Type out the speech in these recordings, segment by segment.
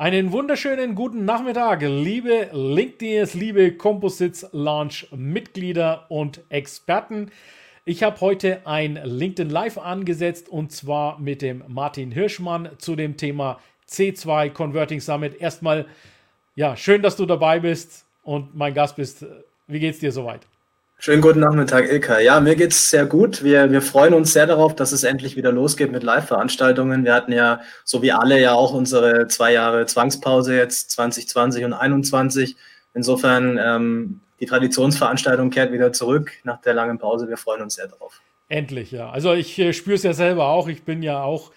Einen wunderschönen guten Nachmittag, liebe LinkedIners, liebe Composites Launch Mitglieder und Experten. Ich habe heute ein LinkedIn Live angesetzt und zwar mit dem Martin Hirschmann zu dem Thema C2 Converting Summit. Erstmal, ja, schön, dass du dabei bist und mein Gast bist. Wie geht's dir soweit? Schönen guten Nachmittag, Ilka. Ja, mir geht's sehr gut. Wir, wir freuen uns sehr darauf, dass es endlich wieder losgeht mit Live-Veranstaltungen. Wir hatten ja, so wie alle, ja auch unsere zwei Jahre Zwangspause jetzt 2020 und 2021. Insofern, ähm, die Traditionsveranstaltung kehrt wieder zurück nach der langen Pause. Wir freuen uns sehr darauf. Endlich, ja. Also ich äh, spüre es ja selber auch. Ich bin ja auch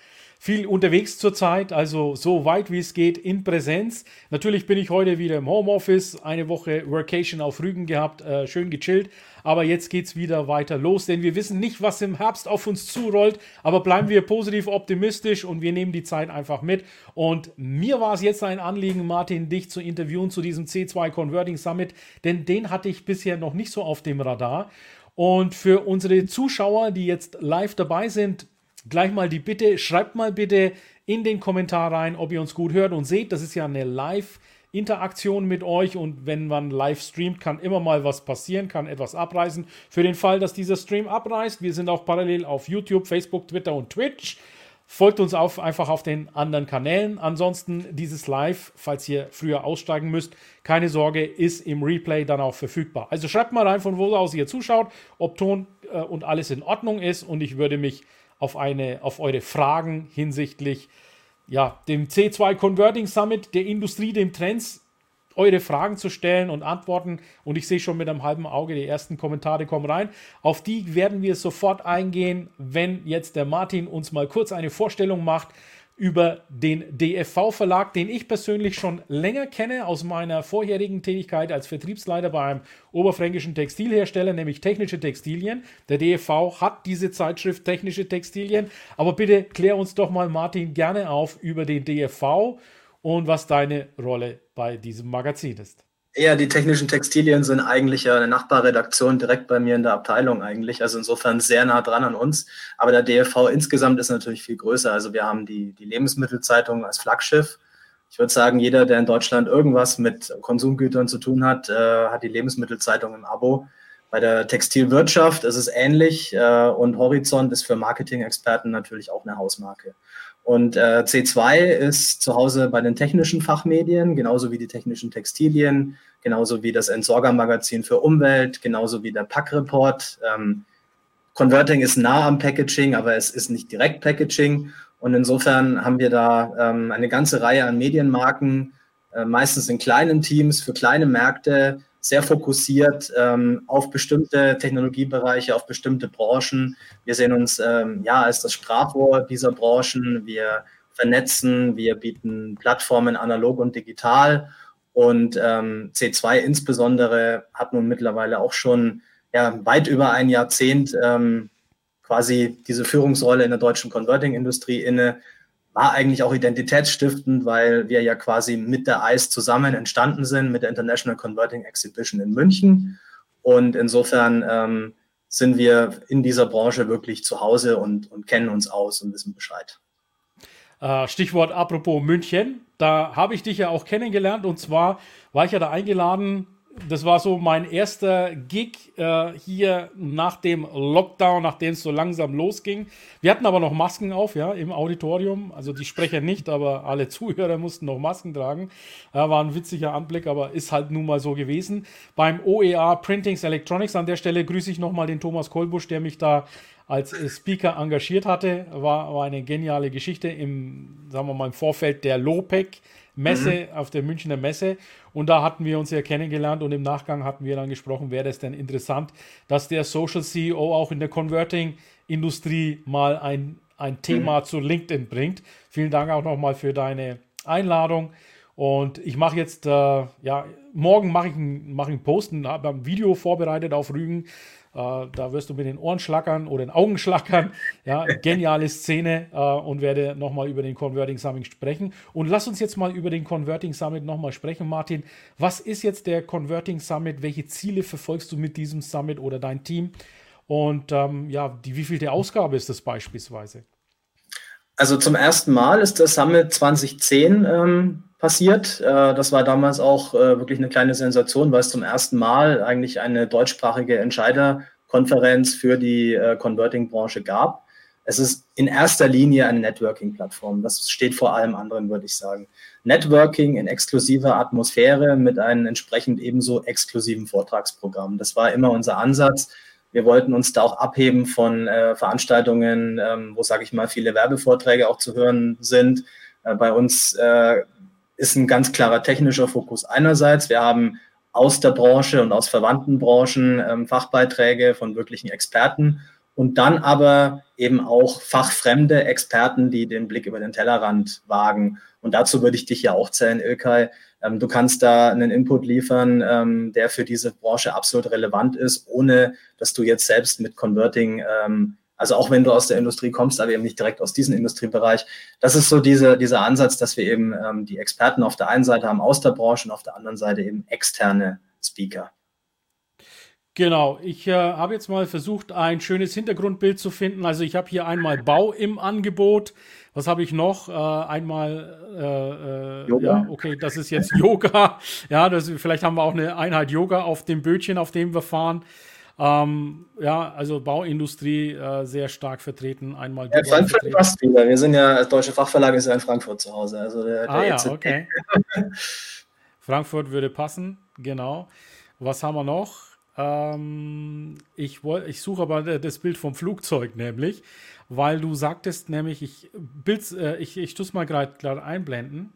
viel unterwegs zurzeit, also so weit wie es geht in Präsenz. Natürlich bin ich heute wieder im Homeoffice, eine Woche Workation auf Rügen gehabt, äh, schön gechillt. Aber jetzt geht es wieder weiter los, denn wir wissen nicht, was im Herbst auf uns zurollt. Aber bleiben wir positiv optimistisch und wir nehmen die Zeit einfach mit. Und mir war es jetzt ein Anliegen, Martin, dich zu interviewen zu diesem C2 Converting Summit, denn den hatte ich bisher noch nicht so auf dem Radar. Und für unsere Zuschauer, die jetzt live dabei sind, gleich mal die Bitte, schreibt mal bitte in den Kommentar rein, ob ihr uns gut hört und seht. Das ist ja eine Live-Interaktion mit euch und wenn man live streamt, kann immer mal was passieren, kann etwas abreißen. Für den Fall, dass dieser Stream abreißt, wir sind auch parallel auf YouTube, Facebook, Twitter und Twitch. Folgt uns auf, einfach auf den anderen Kanälen. Ansonsten dieses Live, falls ihr früher aussteigen müsst, keine Sorge, ist im Replay dann auch verfügbar. Also schreibt mal rein, von wo aus ihr zuschaut, ob Ton äh, und alles in Ordnung ist und ich würde mich auf, eine, auf eure Fragen hinsichtlich ja, dem C2 Converting Summit, der Industrie, dem Trends, eure Fragen zu stellen und antworten. Und ich sehe schon mit einem halben Auge, die ersten Kommentare kommen rein. Auf die werden wir sofort eingehen, wenn jetzt der Martin uns mal kurz eine Vorstellung macht über den DFV-Verlag, den ich persönlich schon länger kenne aus meiner vorherigen Tätigkeit als Vertriebsleiter bei einem oberfränkischen Textilhersteller, nämlich Technische Textilien. Der DFV hat diese Zeitschrift Technische Textilien. Aber bitte klär uns doch mal, Martin, gerne auf über den DFV und was deine Rolle bei diesem Magazin ist. Ja, die technischen Textilien sind eigentlich ja eine Nachbarredaktion direkt bei mir in der Abteilung eigentlich. Also insofern sehr nah dran an uns. Aber der DFV insgesamt ist natürlich viel größer. Also wir haben die, die Lebensmittelzeitung als Flaggschiff. Ich würde sagen, jeder, der in Deutschland irgendwas mit Konsumgütern zu tun hat, äh, hat die Lebensmittelzeitung im Abo. Bei der Textilwirtschaft ist es ähnlich äh, und Horizont ist für Marketing-Experten natürlich auch eine Hausmarke. Und äh, C2 ist zu Hause bei den technischen Fachmedien, genauso wie die technischen Textilien, genauso wie das Entsorgermagazin für Umwelt, genauso wie der Packreport. Ähm, Converting ist nah am Packaging, aber es ist nicht direkt Packaging. Und insofern haben wir da ähm, eine ganze Reihe an Medienmarken, äh, meistens in kleinen Teams für kleine Märkte, sehr fokussiert ähm, auf bestimmte Technologiebereiche, auf bestimmte Branchen. Wir sehen uns ähm, ja als das Sprachrohr dieser Branchen. Wir vernetzen, wir bieten Plattformen analog und digital. Und ähm, C2 insbesondere hat nun mittlerweile auch schon ja, weit über ein Jahrzehnt ähm, quasi diese Führungsrolle in der deutschen Converting-Industrie inne war eigentlich auch identitätsstiftend, weil wir ja quasi mit der ICE zusammen entstanden sind, mit der International Converting Exhibition in München. Und insofern ähm, sind wir in dieser Branche wirklich zu Hause und, und kennen uns aus und wissen Bescheid. Äh, Stichwort apropos München, da habe ich dich ja auch kennengelernt und zwar war ich ja da eingeladen das war so mein erster Gig äh, hier nach dem Lockdown, nachdem es so langsam losging. Wir hatten aber noch Masken auf, ja, im Auditorium. Also die Sprecher nicht, aber alle Zuhörer mussten noch Masken tragen. Ja, war ein witziger Anblick, aber ist halt nun mal so gewesen. Beim OER Printings Electronics an der Stelle grüße ich nochmal den Thomas Kolbusch, der mich da als Speaker engagiert hatte. War, war eine geniale Geschichte im, sagen wir mal, im Vorfeld der LOPEC. Messe, mhm. auf der Münchner Messe. Und da hatten wir uns ja kennengelernt und im Nachgang hatten wir dann gesprochen, wäre es denn interessant, dass der Social CEO auch in der Converting-Industrie mal ein, ein Thema mhm. zu LinkedIn bringt. Vielen Dank auch nochmal für deine Einladung. Und ich mache jetzt, äh, ja, morgen mache ich, mach einen Post, habe ein Video vorbereitet auf Rügen. Äh, da wirst du mit den Ohren schlackern oder den Augen schlackern. Ja, geniale Szene äh, und werde nochmal über den Converting Summit sprechen. Und lass uns jetzt mal über den Converting Summit nochmal sprechen, Martin. Was ist jetzt der Converting Summit? Welche Ziele verfolgst du mit diesem Summit oder dein Team? Und ähm, ja, die wievielte Ausgabe ist das beispielsweise? Also zum ersten Mal ist das Summit 2010 ähm, passiert. Äh, das war damals auch äh, wirklich eine kleine Sensation, weil es zum ersten Mal eigentlich eine deutschsprachige Entscheiderkonferenz für die äh, Converting-Branche gab. Es ist in erster Linie eine Networking-Plattform. Das steht vor allem anderen, würde ich sagen. Networking in exklusiver Atmosphäre mit einem entsprechend ebenso exklusiven Vortragsprogramm. Das war immer unser Ansatz wir wollten uns da auch abheben von äh, Veranstaltungen, ähm, wo, sage ich mal, viele Werbevorträge auch zu hören sind. Äh, bei uns äh, ist ein ganz klarer technischer Fokus einerseits. Wir haben aus der Branche und aus verwandten Branchen ähm, Fachbeiträge von wirklichen Experten und dann aber eben auch fachfremde Experten, die den Blick über den Tellerrand wagen. Und dazu würde ich dich ja auch zählen, Ilkay. Ähm, du kannst da einen Input liefern, ähm, der für diese Branche absolut relevant ist, ohne dass du jetzt selbst mit Converting, ähm, also auch wenn du aus der Industrie kommst, aber eben nicht direkt aus diesem Industriebereich. Das ist so diese, dieser Ansatz, dass wir eben ähm, die Experten auf der einen Seite haben aus der Branche und auf der anderen Seite eben externe Speaker. Genau, ich äh, habe jetzt mal versucht, ein schönes Hintergrundbild zu finden. Also ich habe hier einmal Bau im Angebot. Was habe ich noch? Äh, einmal, äh, äh ja, okay, das ist jetzt Yoga. ja, das, vielleicht haben wir auch eine Einheit Yoga auf dem Bötchen, auf dem wir fahren. Ähm, ja, also Bauindustrie äh, sehr stark vertreten. Einmal ja, Frankfurt passt wieder. Wir sind ja, das Deutsche Fachverlag ist ja in Frankfurt zu Hause. Also der, ah, der ja, okay. Frankfurt würde passen, genau. Was haben wir noch? Ähm, ich, ich suche aber das Bild vom Flugzeug nämlich, weil du sagtest nämlich, ich, Bild, äh, ich, ich tue es mal gerade einblenden.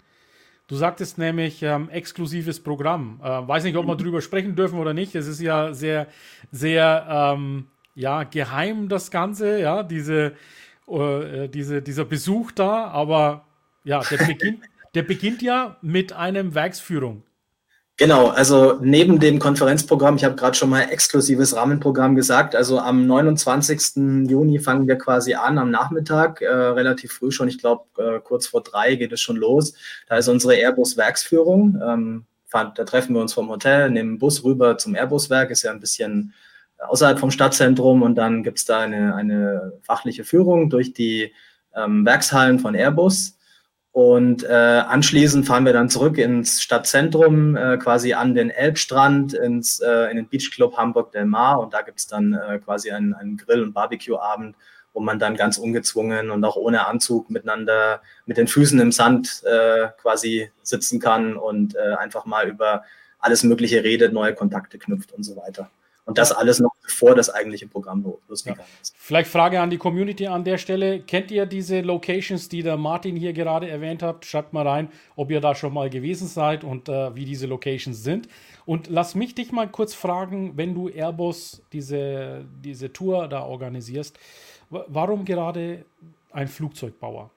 Du sagtest nämlich ähm, exklusives Programm. Äh, weiß nicht, ob wir drüber sprechen dürfen oder nicht. Es ist ja sehr, sehr ähm, ja, geheim, das Ganze, ja, diese, äh, diese, dieser Besuch da, aber ja, der beginnt, der beginnt ja mit einem Werksführung. Genau, also neben dem Konferenzprogramm, ich habe gerade schon mal exklusives Rahmenprogramm gesagt, also am 29. Juni fangen wir quasi an am Nachmittag, äh, relativ früh schon, ich glaube äh, kurz vor drei geht es schon los. Da ist unsere Airbus-Werksführung. Ähm, da treffen wir uns vom Hotel, nehmen Bus rüber zum Airbus-Werk, ist ja ein bisschen außerhalb vom Stadtzentrum und dann gibt es da eine, eine fachliche Führung durch die ähm, Werkshallen von Airbus. Und äh, anschließend fahren wir dann zurück ins Stadtzentrum, äh, quasi an den Elbstrand, ins, äh, in den Beachclub Hamburg Del Mar. Und da gibt es dann äh, quasi einen, einen Grill- und Barbecue-Abend, wo man dann ganz ungezwungen und auch ohne Anzug miteinander mit den Füßen im Sand äh, quasi sitzen kann und äh, einfach mal über alles Mögliche redet, neue Kontakte knüpft und so weiter. Und das alles noch bevor das eigentliche Programm losgegangen ist. Vielleicht Frage an die Community an der Stelle. Kennt ihr diese Locations, die der Martin hier gerade erwähnt hat? Schreibt mal rein, ob ihr da schon mal gewesen seid und äh, wie diese Locations sind. Und lass mich dich mal kurz fragen, wenn du Airbus diese, diese Tour da organisierst, warum gerade ein Flugzeugbauer?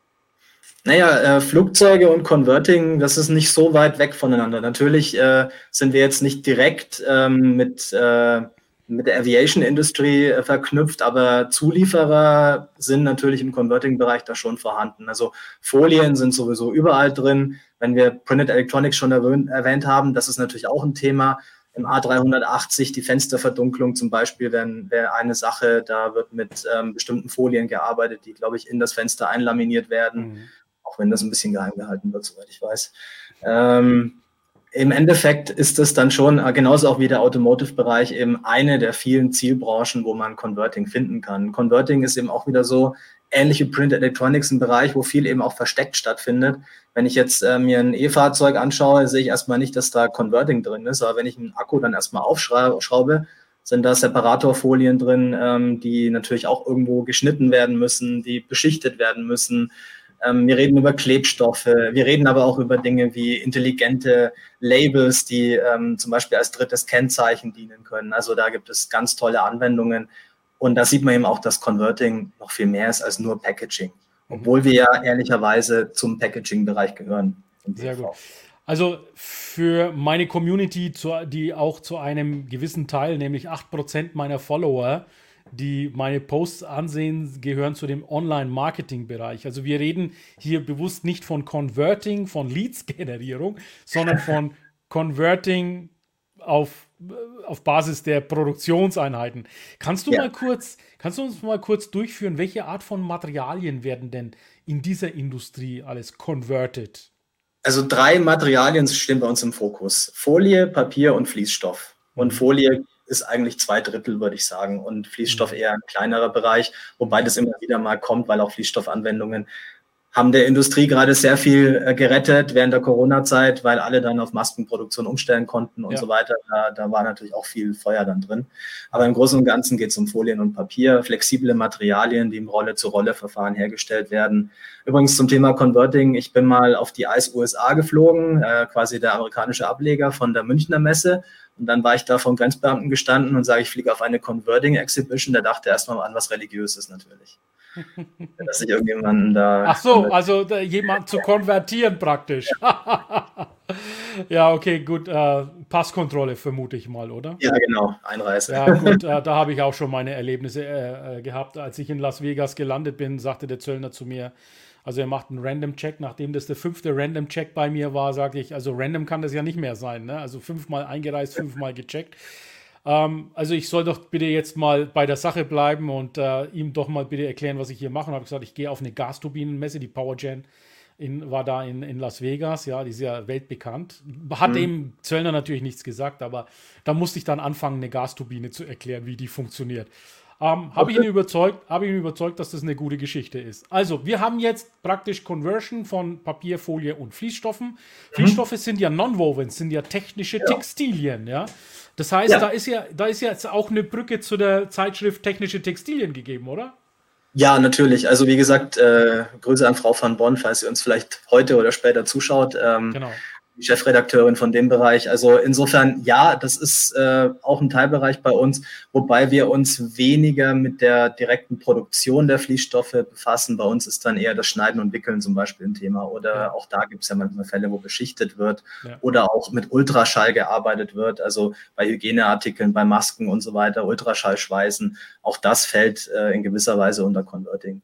Naja, äh, Flugzeuge und Converting, das ist nicht so weit weg voneinander. Natürlich äh, sind wir jetzt nicht direkt ähm, mit äh, mit der Aviation Industry äh, verknüpft, aber Zulieferer sind natürlich im Converting-Bereich da schon vorhanden. Also Folien sind sowieso überall drin. Wenn wir Printed Electronics schon erwähnt haben, das ist natürlich auch ein Thema. Im A380 die Fensterverdunklung zum Beispiel wäre wär eine Sache. Da wird mit ähm, bestimmten Folien gearbeitet, die, glaube ich, in das Fenster einlaminiert werden, mhm. auch wenn das ein bisschen geheim gehalten wird, soweit ich weiß. Ähm, im Endeffekt ist es dann schon, äh, genauso auch wie der Automotive-Bereich, eben eine der vielen Zielbranchen, wo man Converting finden kann. Converting ist eben auch wieder so ähnliche Print Electronics, ein Bereich, wo viel eben auch versteckt stattfindet. Wenn ich jetzt äh, mir ein E-Fahrzeug anschaue, sehe ich erstmal nicht, dass da Converting drin ist, aber wenn ich einen Akku dann erstmal aufschraube, sind da Separatorfolien drin, ähm, die natürlich auch irgendwo geschnitten werden müssen, die beschichtet werden müssen ähm, wir reden über Klebstoffe. Wir reden aber auch über Dinge wie intelligente Labels, die ähm, zum Beispiel als drittes Kennzeichen dienen können. Also da gibt es ganz tolle Anwendungen. Und da sieht man eben auch, dass Converting noch viel mehr ist als nur Packaging. obwohl wir ja ehrlicherweise zum Packaging-Bereich gehören. Sehr gut. Also für meine Community, die auch zu einem gewissen Teil, nämlich 8% meiner Follower, die meine Posts ansehen, gehören zu dem Online-Marketing-Bereich. Also wir reden hier bewusst nicht von Converting, von Leads-Generierung, sondern von Converting auf, auf Basis der Produktionseinheiten. Kannst du ja. mal kurz, kannst du uns mal kurz durchführen, welche Art von Materialien werden denn in dieser Industrie alles converted? Also drei Materialien stehen bei uns im Fokus. Folie, Papier und Fließstoff. Und mhm. Folie ist eigentlich zwei Drittel, würde ich sagen, und Fließstoff mhm. eher ein kleinerer Bereich, wobei das immer wieder mal kommt, weil auch Fließstoffanwendungen haben der Industrie gerade sehr viel äh, gerettet während der Corona-Zeit, weil alle dann auf Maskenproduktion umstellen konnten und ja. so weiter. Da, da war natürlich auch viel Feuer dann drin. Aber im Großen und Ganzen geht es um Folien und Papier, flexible Materialien, die im Rolle-zu-Rolle-Verfahren hergestellt werden. Übrigens zum Thema Converting, ich bin mal auf die ICE USA geflogen, äh, quasi der amerikanische Ableger von der Münchner Messe. Und dann war ich da vom Grenzbeamten gestanden und sage, ich fliege auf eine Converting Exhibition. Der dachte erstmal an was Religiöses natürlich. Dass ich irgendjemanden da. Ach so, also da, jemand zu konvertieren praktisch. ja, okay, gut. Äh, Passkontrolle vermute ich mal, oder? Ja, genau, Einreise. Ja, gut, äh, da habe ich auch schon meine Erlebnisse äh, äh, gehabt. Als ich in Las Vegas gelandet bin, sagte der Zöllner zu mir, also er macht einen Random-Check, nachdem das der fünfte Random-Check bei mir war, sage ich, also random kann das ja nicht mehr sein. Ne? Also fünfmal eingereist, fünfmal gecheckt. Ähm, also ich soll doch bitte jetzt mal bei der Sache bleiben und äh, ihm doch mal bitte erklären, was ich hier mache. Und habe gesagt, ich gehe auf eine Gasturbinenmesse, die PowerGen in, war da in, in Las Vegas, ja, die ist ja weltbekannt. Hat mhm. dem Zöllner natürlich nichts gesagt, aber da musste ich dann anfangen, eine Gasturbine zu erklären, wie die funktioniert. Ähm, habe ich ihn überzeugt, habe ihn überzeugt, dass das eine gute Geschichte ist. Also, wir haben jetzt praktisch Conversion von Papier, Folie und Fließstoffen. Mhm. Fließstoffe sind ja non-woven, sind ja technische ja. Textilien, ja. Das heißt, ja. da ist ja, da ist jetzt auch eine Brücke zu der Zeitschrift Technische Textilien gegeben, oder? Ja, natürlich. Also wie gesagt, äh, Grüße an Frau van Bonn, falls sie uns vielleicht heute oder später zuschaut. Ähm, genau. Chefredakteurin von dem Bereich. Also insofern, ja, das ist äh, auch ein Teilbereich bei uns, wobei wir uns weniger mit der direkten Produktion der Fließstoffe befassen. Bei uns ist dann eher das Schneiden und Wickeln zum Beispiel ein Thema. Oder ja. auch da gibt es ja manchmal Fälle, wo beschichtet wird ja. oder auch mit Ultraschall gearbeitet wird. Also bei Hygieneartikeln, bei Masken und so weiter, Ultraschallschweißen. Auch das fällt äh, in gewisser Weise unter Converting.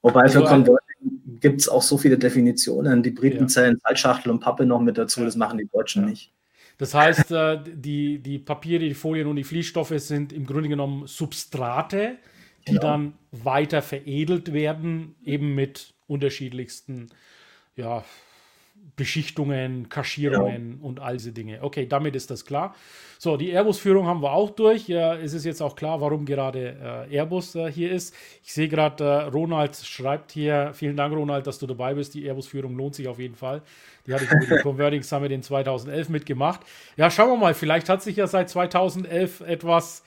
Wobei für also, Converting gibt es auch so viele Definitionen. Die Briten ja. zählen Salzschachtel und Pappe noch mit dazu, das machen die Deutschen ja. nicht. Das heißt, äh, die, die Papiere, die Folien und die Fließstoffe sind im Grunde genommen Substrate, die genau. dann weiter veredelt werden, eben mit unterschiedlichsten ja, Beschichtungen, Kaschierungen ja. und all diese Dinge. Okay, damit ist das klar. So, die Airbus-Führung haben wir auch durch. Ja, es ist jetzt auch klar, warum gerade äh, Airbus äh, hier ist. Ich sehe gerade, äh, Ronald schreibt hier, vielen Dank, Ronald, dass du dabei bist. Die Airbus-Führung lohnt sich auf jeden Fall. Die hatte ich mit dem Converting Summit in 2011 mitgemacht. Ja, schauen wir mal, vielleicht hat sich ja seit 2011 etwas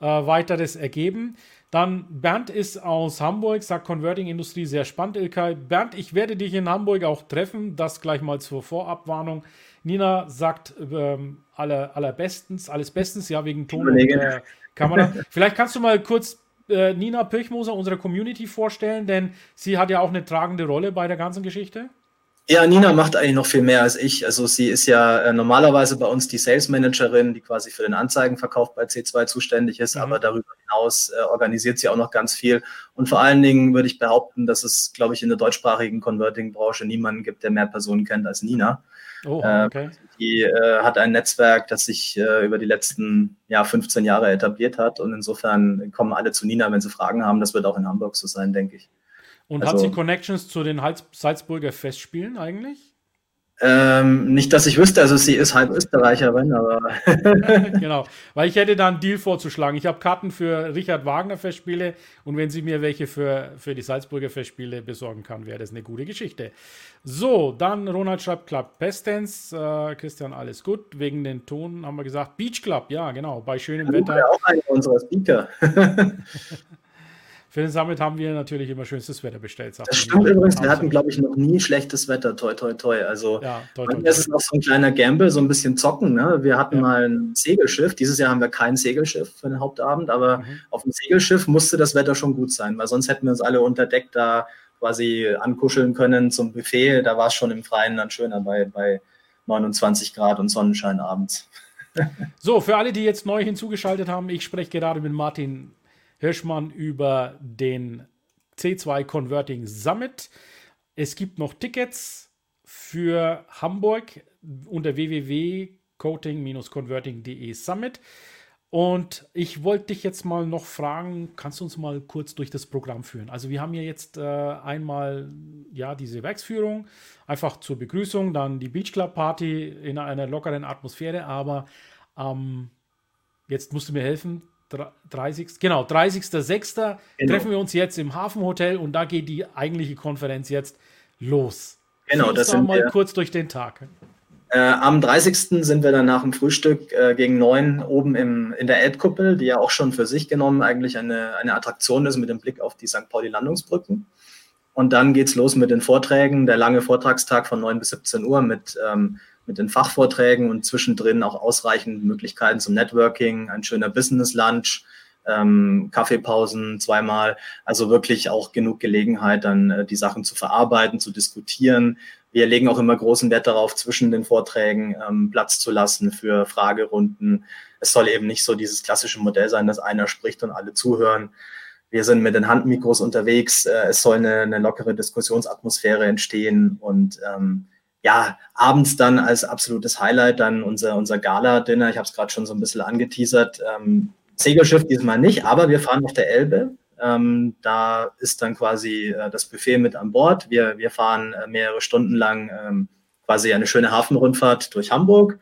äh, weiteres ergeben. Dann Bernd ist aus Hamburg, sagt Converting-Industrie sehr spannend, Ilkay. Bernd, ich werde dich in Hamburg auch treffen, das gleich mal zur Vorabwarnung. Nina sagt ähm, aller, allerbestens, alles bestens, ja, wegen Ton und äh, Kamera. Vielleicht kannst du mal kurz äh, Nina Pirchmoser, unsere Community, vorstellen, denn sie hat ja auch eine tragende Rolle bei der ganzen Geschichte. Ja, Nina macht eigentlich noch viel mehr als ich. Also sie ist ja äh, normalerweise bei uns die Sales Managerin, die quasi für den Anzeigenverkauf bei C2 zuständig ist, mhm. aber darüber hinaus äh, organisiert sie auch noch ganz viel. Und vor allen Dingen würde ich behaupten, dass es, glaube ich, in der deutschsprachigen Converting-Branche niemanden gibt, der mehr Personen kennt als Nina. Oh, ähm, okay. Die äh, hat ein Netzwerk, das sich äh, über die letzten ja, 15 Jahre etabliert hat. Und insofern kommen alle zu Nina, wenn sie Fragen haben. Das wird auch in Hamburg so sein, denke ich. Und also, hat sie Connections zu den Salzburger Festspielen eigentlich? Ähm, nicht, dass ich wüsste, also sie ist halb Österreicherin, aber. genau, weil ich hätte da einen Deal vorzuschlagen. Ich habe Karten für Richard Wagner Festspiele und wenn sie mir welche für, für die Salzburger Festspiele besorgen kann, wäre das eine gute Geschichte. So, dann Ronald schreibt Club Pestens. Äh, Christian, alles gut. Wegen den Ton haben wir gesagt. Beach Club, ja, genau, bei schönem Wetter. Ja, auch einer unserer Speaker. Für den Summit haben wir natürlich immer schönstes Wetter bestellt. Das stimmt übrigens, wir hatten, glaube ich, noch nie schlechtes Wetter, toi, toi, toi. Also, ja, toi, toi, toi. das ist auch so ein kleiner Gamble, so ein bisschen zocken. Ne? Wir hatten ja. mal ein Segelschiff. Dieses Jahr haben wir kein Segelschiff für den Hauptabend, aber mhm. auf dem Segelschiff musste das Wetter schon gut sein, weil sonst hätten wir uns alle unter Deck da quasi ankuscheln können zum Buffet. Da war es schon im Freien dann schöner bei, bei 29 Grad und Sonnenschein abends. So, für alle, die jetzt neu hinzugeschaltet haben, ich spreche gerade mit Martin Hirschmann über den C2 Converting Summit. Es gibt noch Tickets für Hamburg unter www.coating-converting.de Summit. Und ich wollte dich jetzt mal noch fragen, kannst du uns mal kurz durch das Programm führen? Also wir haben hier jetzt äh, einmal ja diese Werksführung, einfach zur Begrüßung, dann die Beach Club Party in einer lockeren Atmosphäre, aber ähm, jetzt musst du mir helfen, 30. Genau, 30.06. Genau. treffen wir uns jetzt im Hafenhotel und da geht die eigentliche Konferenz jetzt los. Genau, das sind mal wir, kurz durch den Tag. Äh, am 30. sind wir dann nach dem Frühstück äh, gegen neun oben im, in der Elbkuppel, die ja auch schon für sich genommen eigentlich eine, eine Attraktion ist mit dem Blick auf die St. Pauli-Landungsbrücken. Und dann geht es los mit den Vorträgen, der lange Vortragstag von 9 bis 17 Uhr mit, ähm, mit den Fachvorträgen und zwischendrin auch ausreichend Möglichkeiten zum Networking, ein schöner Business-Lunch, ähm, Kaffeepausen zweimal. Also wirklich auch genug Gelegenheit, dann äh, die Sachen zu verarbeiten, zu diskutieren, wir legen auch immer großen Wert darauf, zwischen den Vorträgen ähm, Platz zu lassen für Fragerunden. Es soll eben nicht so dieses klassische Modell sein, dass einer spricht und alle zuhören. Wir sind mit den Handmikros unterwegs. Äh, es soll eine, eine, lockere Diskussionsatmosphäre entstehen und ähm, ja, abends dann als absolutes Highlight dann unser, unser Gala-Dinner. Ich habe es gerade schon so ein bisschen angeteasert. Ähm, Segelschiff diesmal nicht, aber wir fahren auf der Elbe ähm, da ist dann quasi äh, das Buffet mit an Bord. Wir, wir fahren äh, mehrere Stunden lang ähm, quasi eine schöne Hafenrundfahrt durch Hamburg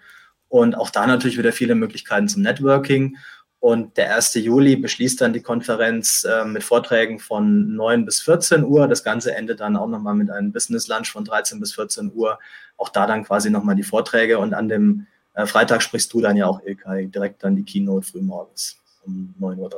und auch da natürlich wieder viele Möglichkeiten zum Networking. Und der 1. Juli beschließt dann die Konferenz äh, mit Vorträgen von 9 bis 14 Uhr. Das Ganze endet dann auch nochmal mit einem Business Lunch von 13 bis 14 Uhr. Auch da dann quasi nochmal die Vorträge. Und an dem äh, Freitag sprichst du dann ja auch, Ilkay, direkt dann die Keynote frühmorgens um 9.30 Uhr.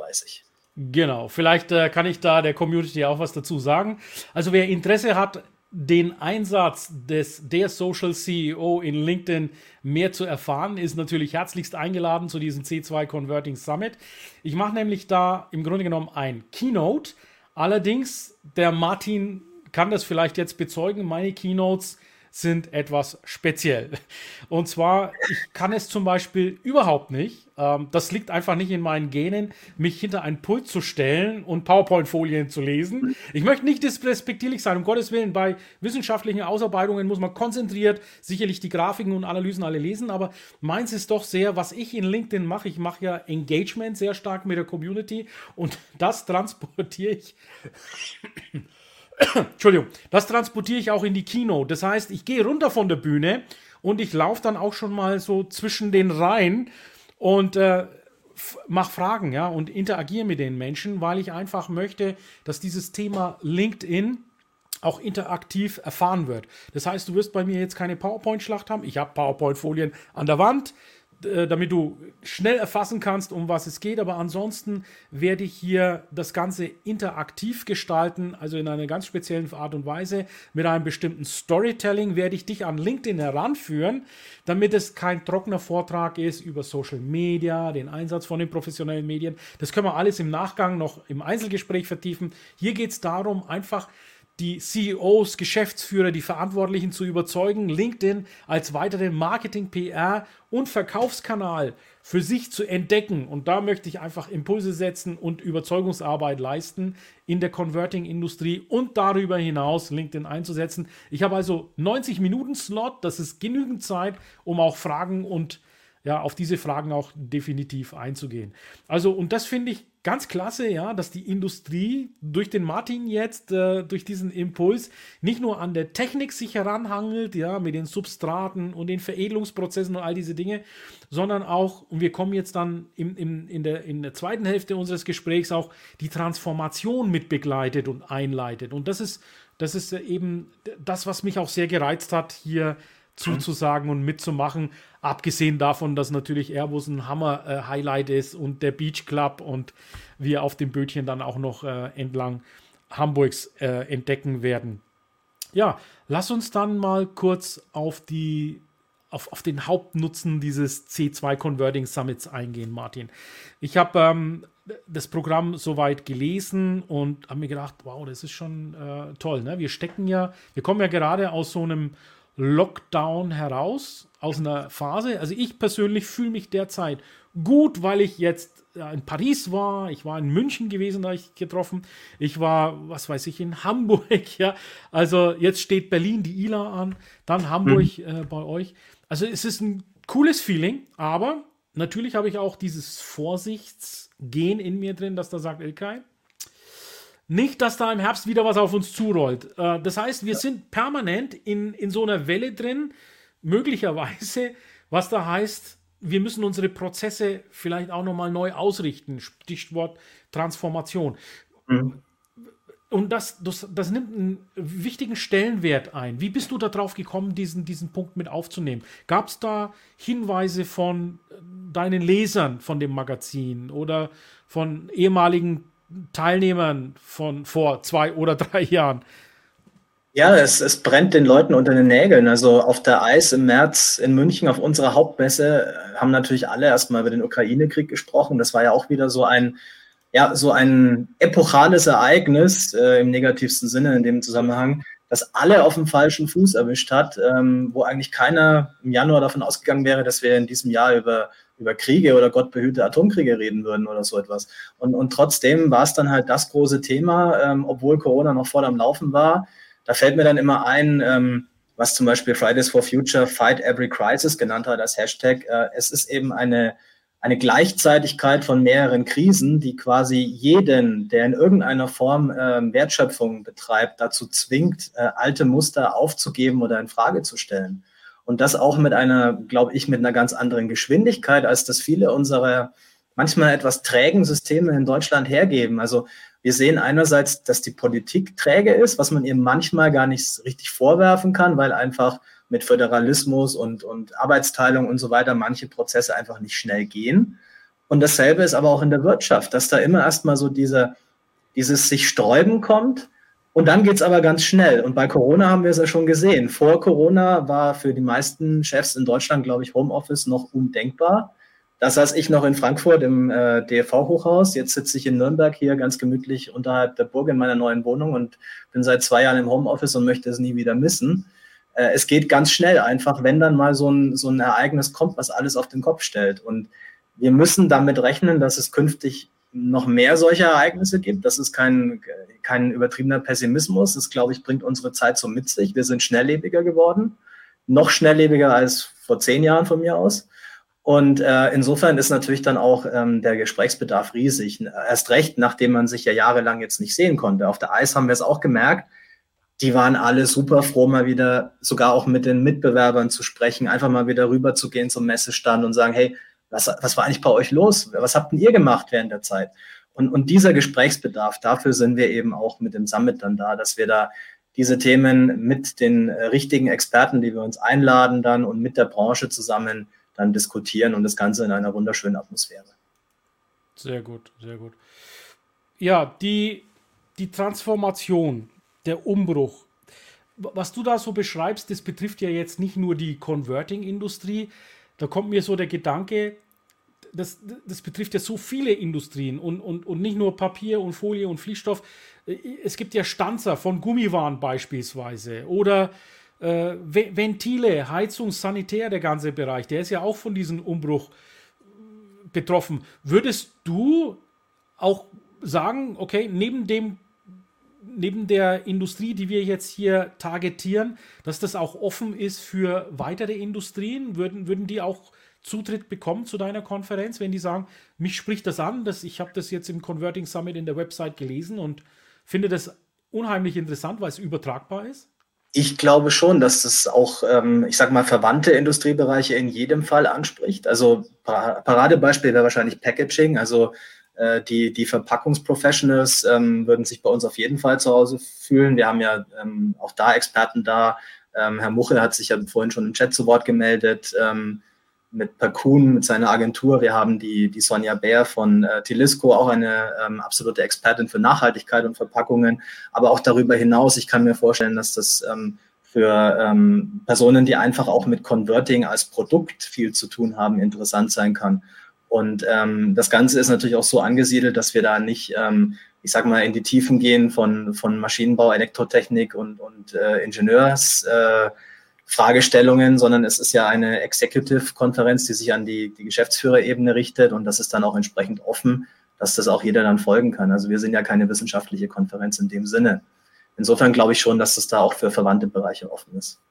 Genau, vielleicht äh, kann ich da der Community auch was dazu sagen. Also wer Interesse hat, den Einsatz des der Social CEO in LinkedIn mehr zu erfahren, ist natürlich herzlichst eingeladen zu diesem C2 Converting Summit. Ich mache nämlich da im Grunde genommen ein Keynote. Allerdings, der Martin kann das vielleicht jetzt bezeugen, meine Keynotes sind etwas speziell. Und zwar, ich kann es zum Beispiel überhaupt nicht, ähm, das liegt einfach nicht in meinen Genen, mich hinter ein Pult zu stellen und PowerPoint-Folien zu lesen. Ich möchte nicht disrespektierlich sein, um Gottes Willen, bei wissenschaftlichen Ausarbeitungen muss man konzentriert sicherlich die Grafiken und Analysen alle lesen, aber meins ist doch sehr, was ich in LinkedIn mache, ich mache ja Engagement sehr stark mit der Community und das transportiere ich Entschuldigung, das transportiere ich auch in die Kino. Das heißt, ich gehe runter von der Bühne und ich laufe dann auch schon mal so zwischen den Reihen und äh, mache Fragen, ja, und interagiere mit den Menschen, weil ich einfach möchte, dass dieses Thema LinkedIn auch interaktiv erfahren wird. Das heißt, du wirst bei mir jetzt keine PowerPoint-Schlacht haben. Ich habe PowerPoint-Folien an der Wand. Äh, damit du schnell erfassen kannst, um was es geht. Aber ansonsten werde ich hier das Ganze interaktiv gestalten, also in einer ganz speziellen Art und Weise. Mit einem bestimmten Storytelling werde ich dich an LinkedIn heranführen, damit es kein trockener Vortrag ist über Social Media, den Einsatz von den professionellen Medien. Das können wir alles im Nachgang noch im Einzelgespräch vertiefen. Hier geht es darum, einfach die CEOs, Geschäftsführer, die Verantwortlichen zu überzeugen, LinkedIn als weiteren Marketing, PR und Verkaufskanal für sich zu entdecken. Und da möchte ich einfach Impulse setzen und Überzeugungsarbeit leisten in der Converting-Industrie und darüber hinaus LinkedIn einzusetzen. Ich habe also 90 Minuten Slot, das ist genügend Zeit, um auch Fragen und ja, auf diese Fragen auch definitiv einzugehen. Also, und das finde ich ganz klasse, ja, dass die Industrie durch den Martin jetzt, äh, durch diesen Impuls, nicht nur an der Technik sich heranhangelt, ja, mit den Substraten und den Veredelungsprozessen und all diese Dinge, sondern auch, und wir kommen jetzt dann im, im, in, der, in der zweiten Hälfte unseres Gesprächs auch die Transformation mit begleitet und einleitet. Und das ist, das ist eben das, was mich auch sehr gereizt hat, hier zuzusagen und mitzumachen. Abgesehen davon, dass natürlich Airbus ein Hammer-Highlight äh, ist und der Beach Club und wir auf dem Bötchen dann auch noch äh, entlang Hamburgs äh, entdecken werden. Ja, lass uns dann mal kurz auf die auf, auf den Hauptnutzen dieses C2 Converting Summits eingehen, Martin. Ich habe ähm, das Programm soweit gelesen und habe mir gedacht, wow, das ist schon äh, toll. Ne? Wir stecken ja, wir kommen ja gerade aus so einem Lockdown heraus, aus einer Phase. Also ich persönlich fühle mich derzeit gut, weil ich jetzt in Paris war, ich war in München gewesen, da ich getroffen. Ich war, was weiß ich, in Hamburg, ja. Also jetzt steht Berlin, die ILA an, dann Hamburg mhm. äh, bei euch. Also es ist ein cooles Feeling, aber natürlich habe ich auch dieses Vorsichtsgehen in mir drin, dass da sagt, Ilkay, nicht, dass da im Herbst wieder was auf uns zurollt. Äh, das heißt, wir sind permanent in, in so einer Welle drin, möglicherweise, was da heißt, wir müssen unsere Prozesse vielleicht auch nochmal neu ausrichten. Stichwort Transformation. Mhm. Und das, das, das nimmt einen wichtigen Stellenwert ein. Wie bist du darauf gekommen, diesen, diesen Punkt mit aufzunehmen? Gab es da Hinweise von deinen Lesern von dem Magazin oder von ehemaligen Teilnehmern von vor zwei oder drei Jahren? Ja, es, es brennt den Leuten unter den Nägeln. Also auf der Eis im März in München auf unserer Hauptmesse äh, haben natürlich alle erstmal über den Ukraine-Krieg gesprochen. Das war ja auch wieder so ein ja, so ein epochales Ereignis äh, im negativsten Sinne in dem Zusammenhang, das alle auf dem falschen Fuß erwischt hat, ähm, wo eigentlich keiner im Januar davon ausgegangen wäre, dass wir in diesem Jahr über, über Kriege oder Gott Atomkriege reden würden oder so etwas. Und, und trotzdem war es dann halt das große Thema, ähm, obwohl Corona noch voll am Laufen war. Da fällt mir dann immer ein, ähm, was zum Beispiel Fridays for Future Fight Every Crisis genannt hat als Hashtag. Äh, es ist eben eine eine Gleichzeitigkeit von mehreren Krisen, die quasi jeden, der in irgendeiner Form äh, Wertschöpfung betreibt, dazu zwingt, äh, alte Muster aufzugeben oder in Frage zu stellen. Und das auch mit einer, glaube ich, mit einer ganz anderen Geschwindigkeit, als das viele unserer manchmal etwas trägen Systeme in Deutschland hergeben. Also wir sehen einerseits, dass die Politik träge ist, was man ihr manchmal gar nicht richtig vorwerfen kann, weil einfach mit Föderalismus und, und Arbeitsteilung und so weiter manche Prozesse einfach nicht schnell gehen. Und dasselbe ist aber auch in der Wirtschaft, dass da immer erstmal so diese, dieses sich sträuben kommt. Und dann geht es aber ganz schnell. Und bei Corona haben wir es ja schon gesehen. Vor Corona war für die meisten Chefs in Deutschland, glaube ich, Homeoffice noch undenkbar. Da saß ich noch in Frankfurt im äh, DFV-Hochhaus. Jetzt sitze ich in Nürnberg hier ganz gemütlich unterhalb der Burg in meiner neuen Wohnung und bin seit zwei Jahren im Homeoffice und möchte es nie wieder missen äh, es geht ganz schnell einfach, wenn dann mal so ein, so ein Ereignis kommt, was alles auf den Kopf stellt. Und wir müssen damit rechnen, dass es künftig noch mehr solche Ereignisse gibt. Das ist kein, kein übertriebener Pessimismus. Das, glaube ich, bringt unsere Zeit so mit sich. Wir sind schnelllebiger geworden. Noch schnelllebiger als vor zehn Jahren von mir aus. Und äh, insofern ist natürlich dann auch ähm, der Gesprächsbedarf riesig. Erst recht, nachdem man sich ja jahrelang jetzt nicht sehen konnte. Auf der Eis haben wir es auch gemerkt die waren alle super froh, mal wieder sogar auch mit den Mitbewerbern zu sprechen, einfach mal wieder rüber zu gehen zum Messestand und sagen, hey, was, was war eigentlich bei euch los? Was habt denn ihr gemacht während der Zeit? Und, und dieser Gesprächsbedarf, dafür sind wir eben auch mit dem Summit dann da, dass wir da diese Themen mit den richtigen Experten, die wir uns einladen dann und mit der Branche zusammen dann diskutieren und das Ganze in einer wunderschönen Atmosphäre. Sehr gut, sehr gut. Ja, die, die Transformation der Umbruch. Was du da so beschreibst, das betrifft ja jetzt nicht nur die Converting-Industrie. Da kommt mir so der Gedanke, das, das betrifft ja so viele Industrien und, und, und nicht nur Papier und Folie und Fließstoff. Es gibt ja Stanzer von Gummiwaren beispielsweise oder äh, Ventile, Heizung, Sanitär, der ganze Bereich, der ist ja auch von diesem Umbruch betroffen. Würdest du auch sagen, okay, neben dem neben der Industrie, die wir jetzt hier targetieren, dass das auch offen ist für weitere Industrien? Würden, würden die auch Zutritt bekommen zu deiner Konferenz, wenn die sagen, mich spricht das an, dass ich habe das jetzt im Converting Summit in der Website gelesen und finde das unheimlich interessant, weil es übertragbar ist? Ich glaube schon, dass es auch, ähm, ich sage mal, verwandte Industriebereiche in jedem Fall anspricht. Also Paradebeispiel wäre wahrscheinlich Packaging. Also äh, die, die Verpackungsprofessionals ähm, würden sich bei uns auf jeden Fall zu Hause fühlen. Wir haben ja ähm, auch da Experten da. Ähm, Herr Muche hat sich ja vorhin schon im Chat zu Wort gemeldet ähm, mit Perkun, mit seiner Agentur. Wir haben die, die Sonja Bär von äh, Tilisco, auch eine ähm, absolute Expertin für Nachhaltigkeit und Verpackungen. Aber auch darüber hinaus, ich kann mir vorstellen, dass das ähm, für ähm, Personen, die einfach auch mit Converting als Produkt viel zu tun haben, interessant sein kann. Und ähm, das Ganze ist natürlich auch so angesiedelt, dass wir da nicht, ähm, ich sag mal, in die Tiefen gehen von, von Maschinenbau, Elektrotechnik und, und äh, Ingenieursfragestellungen, äh, sondern es ist ja eine Executive-Konferenz, die sich an die, die Geschäftsführerebene richtet und das ist dann auch entsprechend offen, dass das auch jeder dann folgen kann. Also wir sind ja keine wissenschaftliche Konferenz in dem Sinne. Insofern glaube ich schon, dass es da auch für verwandte Bereiche offen ist.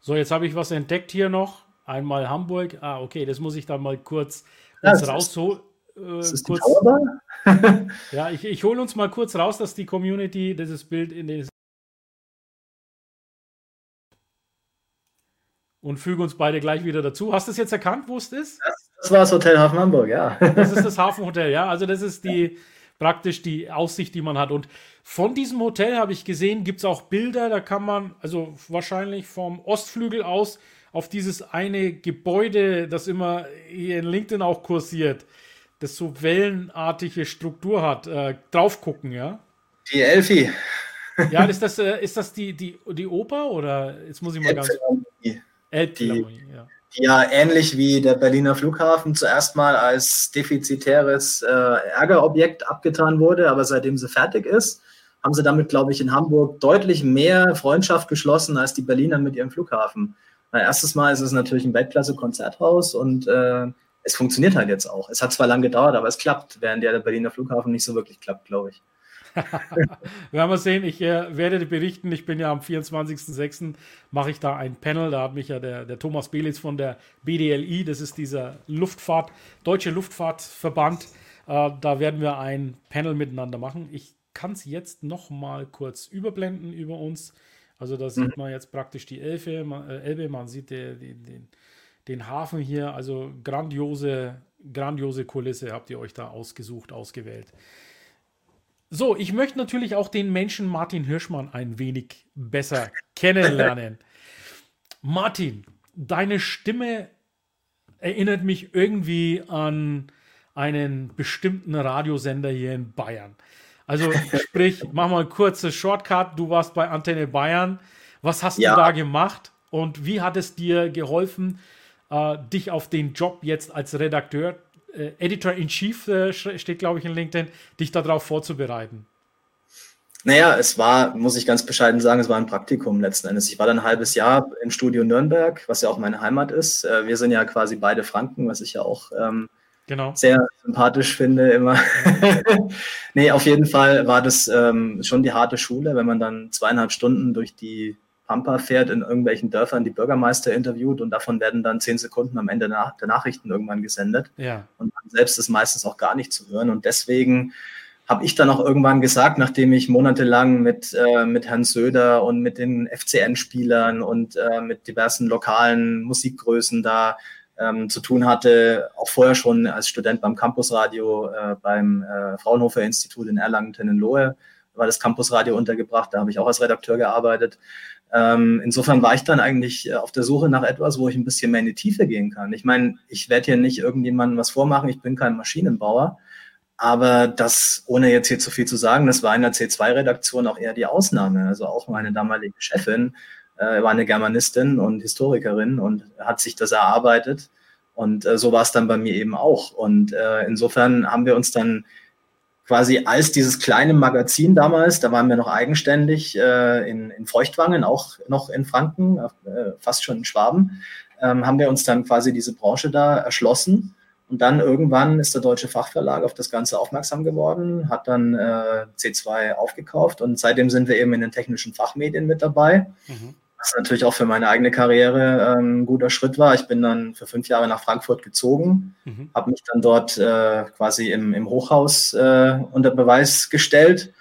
So, jetzt habe ich was entdeckt hier noch. Einmal Hamburg. Ah, okay, das muss ich dann mal kurz ja, rausholen. Äh, kurz, ja, ich, ich hole uns mal kurz raus, dass die Community dieses Bild in den und füge uns beide gleich wieder dazu. Hast du es jetzt erkannt, wo es ist? Das, das war das Hotel Hafen Hamburg, ja. Das ist das Hafenhotel, ja. Also das ist die praktisch die Aussicht, die man hat. Und von diesem Hotel habe ich gesehen, gibt es auch Bilder, da kann man, also wahrscheinlich vom Ostflügel aus auf dieses eine Gebäude, das immer hier in LinkedIn auch kursiert, das so wellenartige Struktur hat, äh, drauf gucken, ja? Die Elfi. Ja, ist das, äh, ist das die, die, die Oper oder jetzt muss ich mal ganz. Elbphilharmonie, ja. Die ja ähnlich wie der Berliner Flughafen zuerst mal als defizitäres äh, Ärgerobjekt abgetan wurde, aber seitdem sie fertig ist, haben sie damit, glaube ich, in Hamburg deutlich mehr Freundschaft geschlossen als die Berliner mit ihrem Flughafen. Na, erstes Mal ist es natürlich ein Weltklasse-Konzerthaus und äh, es funktioniert halt jetzt auch. Es hat zwar lange gedauert, aber es klappt, während der Berliner Flughafen nicht so wirklich klappt, glaube ich. Wir werden mal sehen, ich äh, werde berichten, ich bin ja am 24.06. mache ich da ein Panel, da hat mich ja der, der Thomas Belitz von der BDLI, das ist dieser Luftfahrt, Deutsche Luftfahrtverband, äh, da werden wir ein Panel miteinander machen. Ich kann es jetzt noch mal kurz überblenden über uns. Also da sieht mhm. man jetzt praktisch die Elfe, man, äh, Elbe, man sieht den, den, den Hafen hier, also grandiose, grandiose Kulisse habt ihr euch da ausgesucht, ausgewählt. So, ich möchte natürlich auch den Menschen Martin Hirschmann ein wenig besser kennenlernen. Martin, deine Stimme erinnert mich irgendwie an einen bestimmten Radiosender hier in Bayern. Also sprich, mach mal ein kurzes Shortcut. Du warst bei Antenne Bayern. Was hast ja. du da gemacht und wie hat es dir geholfen, äh, dich auf den Job jetzt als Redakteur, äh, Editor in Chief äh, steht, glaube ich, in LinkedIn, dich darauf vorzubereiten? Naja, es war, muss ich ganz bescheiden sagen, es war ein Praktikum letzten Endes. Ich war dann ein halbes Jahr im Studio Nürnberg, was ja auch meine Heimat ist. Äh, wir sind ja quasi beide Franken, was ich ja auch ähm, genau. sehr sympathisch finde immer. nee, auf jeden Fall war das ähm, schon die harte Schule, wenn man dann zweieinhalb Stunden durch die Pampa fährt, in irgendwelchen Dörfern die Bürgermeister interviewt und davon werden dann zehn Sekunden am Ende der Nachrichten irgendwann gesendet. Ja. Und man selbst ist meistens auch gar nicht zu hören. Und deswegen habe ich dann auch irgendwann gesagt, nachdem ich monatelang mit, äh, mit Herrn Söder und mit den FCN-Spielern und äh, mit diversen lokalen Musikgrößen da ähm, zu tun hatte, auch vorher schon als Student beim Campusradio äh, beim äh, Fraunhofer Institut in Erlangen-Tennenlohe war das Campusradio untergebracht, da habe ich auch als Redakteur gearbeitet. Ähm, insofern war ich dann eigentlich äh, auf der Suche nach etwas, wo ich ein bisschen mehr in die Tiefe gehen kann. Ich meine, ich werde hier nicht irgendjemandem was vormachen, ich bin kein Maschinenbauer, aber das, ohne jetzt hier zu viel zu sagen, das war in der C2-Redaktion auch eher die Ausnahme. Also auch meine damalige Chefin äh, war eine Germanistin und Historikerin und hat sich das erarbeitet. Und äh, so war es dann bei mir eben auch. Und äh, insofern haben wir uns dann quasi als dieses kleine Magazin damals, da waren wir noch eigenständig äh, in, in Feuchtwangen, auch noch in Franken, äh, fast schon in Schwaben, ähm, haben wir uns dann quasi diese Branche da erschlossen. Und dann irgendwann ist der Deutsche Fachverlag auf das Ganze aufmerksam geworden, hat dann äh, C2 aufgekauft und seitdem sind wir eben in den technischen Fachmedien mit dabei. Mhm was natürlich auch für meine eigene Karriere ähm, ein guter Schritt war. Ich bin dann für fünf Jahre nach Frankfurt gezogen, mhm. habe mich dann dort äh, quasi im, im Hochhaus äh, unter Beweis gestellt.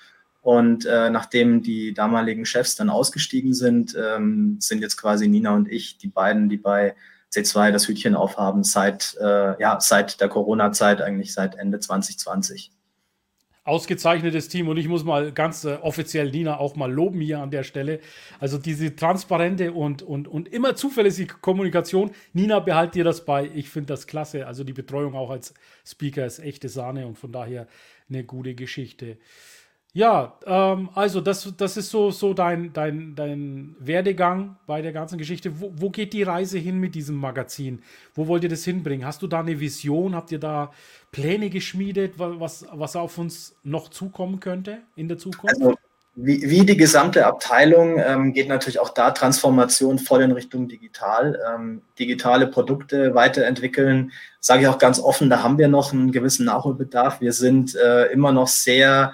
Und äh, nachdem die damaligen Chefs dann ausgestiegen sind, ähm, sind jetzt quasi Nina und ich die beiden, die bei C2 das Hütchen aufhaben, seit, äh, ja, seit der Corona-Zeit, eigentlich seit Ende 2020 ausgezeichnetes Team und ich muss mal ganz äh, offiziell Nina auch mal loben hier an der Stelle. Also diese transparente und, und, und immer zuverlässige Kommunikation. Nina, behalt dir das bei. Ich finde das klasse. Also die Betreuung auch als Speaker ist echte Sahne und von daher eine gute Geschichte. Ja, ähm, also das, das ist so, so dein, dein, dein Werdegang bei der ganzen Geschichte. Wo, wo geht die Reise hin mit diesem Magazin? Wo wollt ihr das hinbringen? Hast du da eine Vision? Habt ihr da Pläne geschmiedet, was, was auf uns noch zukommen könnte in der Zukunft? Also, wie, wie die gesamte Abteilung ähm, geht natürlich auch da Transformation voll in Richtung digital. Ähm, digitale Produkte weiterentwickeln, sage ich auch ganz offen, da haben wir noch einen gewissen Nachholbedarf. Wir sind äh, immer noch sehr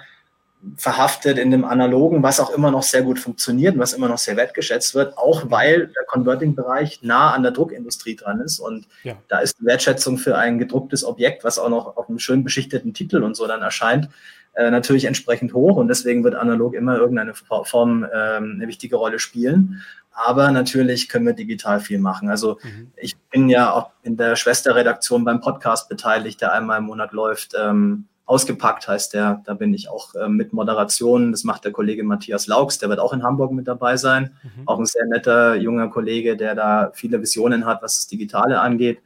verhaftet in dem Analogen, was auch immer noch sehr gut funktioniert und was immer noch sehr wertgeschätzt wird, auch weil der Converting-Bereich nah an der Druckindustrie dran ist. Und ja. da ist die Wertschätzung für ein gedrucktes Objekt, was auch noch auf einem schön beschichteten Titel und so dann erscheint, äh, natürlich entsprechend hoch. Und deswegen wird analog immer irgendeine Form äh, eine wichtige Rolle spielen. Aber natürlich können wir digital viel machen. Also mhm. ich bin ja auch in der Schwesterredaktion beim Podcast beteiligt, der einmal im Monat läuft. Ähm, Ausgepackt heißt der, da bin ich auch äh, mit Moderation. Das macht der Kollege Matthias Laux, der wird auch in Hamburg mit dabei sein. Mhm. Auch ein sehr netter junger Kollege, der da viele Visionen hat, was das Digitale angeht.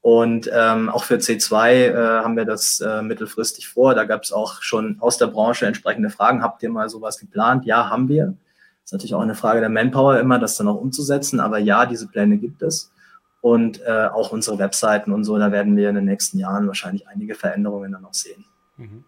Und ähm, auch für C2 äh, haben wir das äh, mittelfristig vor. Da gab es auch schon aus der Branche entsprechende Fragen. Habt ihr mal sowas geplant? Ja, haben wir. Das ist natürlich auch eine Frage der Manpower immer, das dann auch umzusetzen. Aber ja, diese Pläne gibt es und äh, auch unsere Webseiten und so. Da werden wir in den nächsten Jahren wahrscheinlich einige Veränderungen dann noch sehen. Mhm.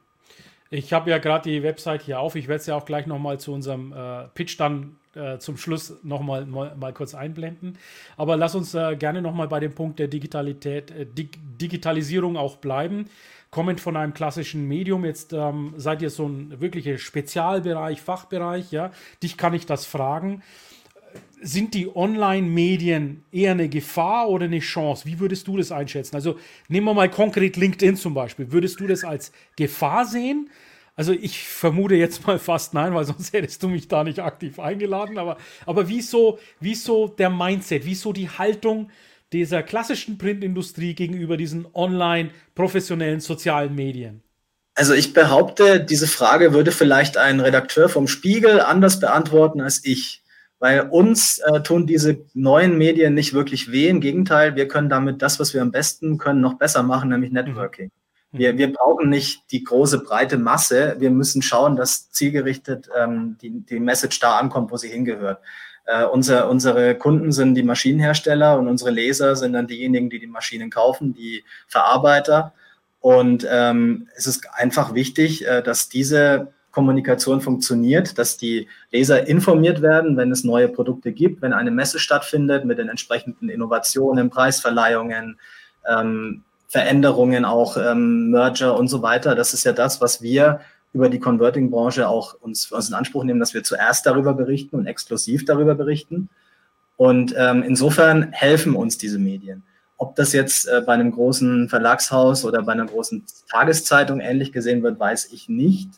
Ich habe ja gerade die Website hier auf. Ich werde es ja auch gleich nochmal zu unserem äh, Pitch dann äh, zum Schluss nochmal mal, mal kurz einblenden. Aber lass uns äh, gerne nochmal bei dem Punkt der Digitalität, äh, Dig Digitalisierung auch bleiben. Kommend von einem klassischen Medium, jetzt ähm, seid ihr so ein wirklicher Spezialbereich, Fachbereich, ja. Dich kann ich das fragen sind die Online-Medien eher eine Gefahr oder eine Chance? Wie würdest du das einschätzen? Also nehmen wir mal konkret LinkedIn zum Beispiel. Würdest du das als Gefahr sehen? Also ich vermute jetzt mal fast nein, weil sonst hättest du mich da nicht aktiv eingeladen. Aber, aber wie, so, so der Mindset, wie so die Haltung dieser klassischen Printindustrie gegenüber diesen online professionellen sozialen Medien? Also ich behaupte, diese Frage würde vielleicht ein Redakteur vom Spiegel anders beantworten als ich. Weil uns äh, tun diese neuen Medien nicht wirklich weh. Im Gegenteil, wir können damit das, was wir am besten können, noch besser machen, nämlich mhm. Networking. Mhm. Wir, wir brauchen nicht die große, breite Masse. Wir müssen schauen, dass zielgerichtet ähm, die, die Message da ankommt, wo sie hingehört. Äh, unser, unsere Kunden sind die Maschinenhersteller und unsere Leser sind dann diejenigen, die die Maschinen kaufen, die Verarbeiter. Und ähm, es ist einfach wichtig, äh, dass diese Kommunikation funktioniert, dass die Leser informiert werden, wenn es neue Produkte gibt, wenn eine Messe stattfindet mit den entsprechenden Innovationen, Preisverleihungen, ähm, Veränderungen, auch ähm, Merger und so weiter. Das ist ja das, was wir über die Converting-Branche auch uns, uns in Anspruch nehmen, dass wir zuerst darüber berichten und exklusiv darüber berichten. Und ähm, insofern helfen uns diese Medien. Ob das jetzt äh, bei einem großen Verlagshaus oder bei einer großen Tageszeitung ähnlich gesehen wird, weiß ich nicht.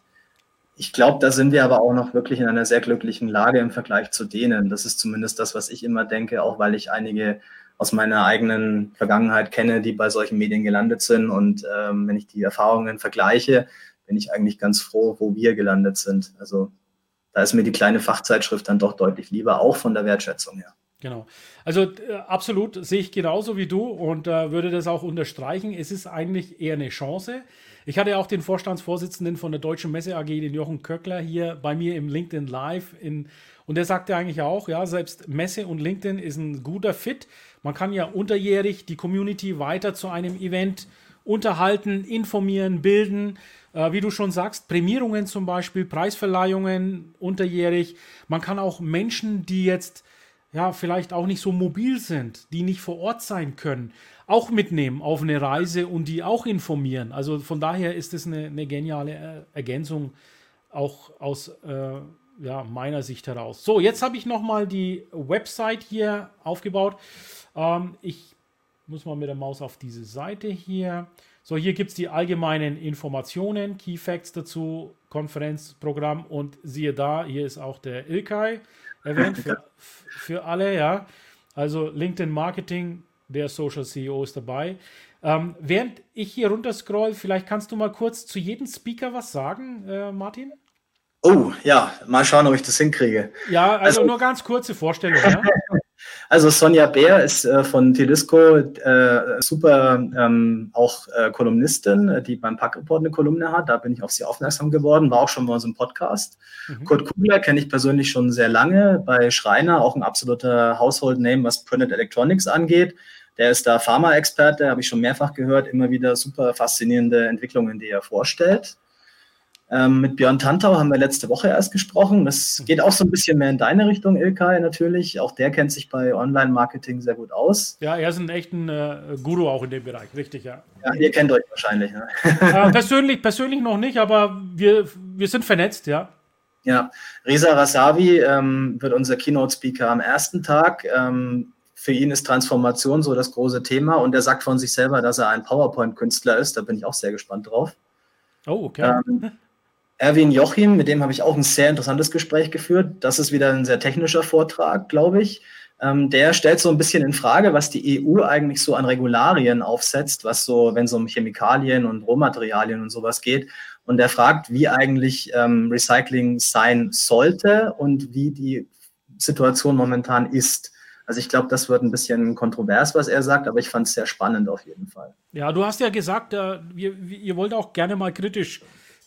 Ich glaube, da sind wir aber auch noch wirklich in einer sehr glücklichen Lage im Vergleich zu denen. Das ist zumindest das, was ich immer denke, auch weil ich einige aus meiner eigenen Vergangenheit kenne, die bei solchen Medien gelandet sind. Und ähm, wenn ich die Erfahrungen vergleiche, bin ich eigentlich ganz froh, wo wir gelandet sind. Also da ist mir die kleine Fachzeitschrift dann doch deutlich lieber, auch von der Wertschätzung her. Genau. Also äh, absolut sehe ich genauso wie du und äh, würde das auch unterstreichen. Es ist eigentlich eher eine Chance. Ich hatte auch den Vorstandsvorsitzenden von der Deutschen Messe AG, den Jochen Köckler, hier bei mir im LinkedIn Live. In, und der sagte eigentlich auch, ja, selbst Messe und LinkedIn ist ein guter Fit. Man kann ja unterjährig die Community weiter zu einem Event unterhalten, informieren, bilden. Äh, wie du schon sagst, Prämierungen zum Beispiel, Preisverleihungen unterjährig. Man kann auch Menschen, die jetzt ja vielleicht auch nicht so mobil sind, die nicht vor Ort sein können, auch mitnehmen auf eine Reise und die auch informieren. Also von daher ist es eine, eine geniale äh, Ergänzung auch aus äh, ja, meiner Sicht heraus. So, jetzt habe ich nochmal die Website hier aufgebaut. Ähm, ich muss mal mit der Maus auf diese Seite hier. So, hier gibt es die allgemeinen Informationen, Key Facts dazu, Konferenzprogramm und siehe da, hier ist auch der Ilkay erwähnt für, für alle, ja. Also LinkedIn Marketing der Social CEO ist dabei. Ähm, während ich hier runter scroll, vielleicht kannst du mal kurz zu jedem Speaker was sagen, äh, Martin? Oh, ja, mal schauen, ob ich das hinkriege. Ja, also, also nur ganz kurze Vorstellung. Ja? Also Sonja Bär ist äh, von Telisco äh, super ähm, auch äh, Kolumnistin, die beim Pack Report eine Kolumne hat. Da bin ich auf sie aufmerksam geworden, war auch schon bei unserem Podcast. Mhm. Kurt Kugler kenne ich persönlich schon sehr lange, bei Schreiner auch ein absoluter Household Name, was Printed Electronics angeht. Der ist da Pharma-Experte, habe ich schon mehrfach gehört, immer wieder super faszinierende Entwicklungen, die er vorstellt. Ähm, mit Björn Tantau haben wir letzte Woche erst gesprochen. Das geht auch so ein bisschen mehr in deine Richtung, Ilkay, natürlich. Auch der kennt sich bei Online-Marketing sehr gut aus. Ja, er ist ein echter äh, Guru auch in dem Bereich, richtig, ja. Ja, ihr kennt euch wahrscheinlich. Ne? Äh, persönlich, persönlich noch nicht, aber wir, wir sind vernetzt, ja. Ja, Reza Rasavi ähm, wird unser Keynote-Speaker am ersten Tag. Ähm, für ihn ist Transformation so das große Thema und er sagt von sich selber, dass er ein PowerPoint-Künstler ist. Da bin ich auch sehr gespannt drauf. Oh, okay. Ähm, Erwin Jochim, mit dem habe ich auch ein sehr interessantes Gespräch geführt. Das ist wieder ein sehr technischer Vortrag, glaube ich. Ähm, der stellt so ein bisschen in Frage, was die EU eigentlich so an Regularien aufsetzt, was so, wenn es um Chemikalien und Rohmaterialien und sowas geht. Und er fragt, wie eigentlich ähm, Recycling sein sollte und wie die Situation momentan ist. Also ich glaube, das wird ein bisschen kontrovers, was er sagt, aber ich fand es sehr spannend auf jeden Fall. Ja, du hast ja gesagt, äh, ihr, ihr wollt auch gerne mal kritisch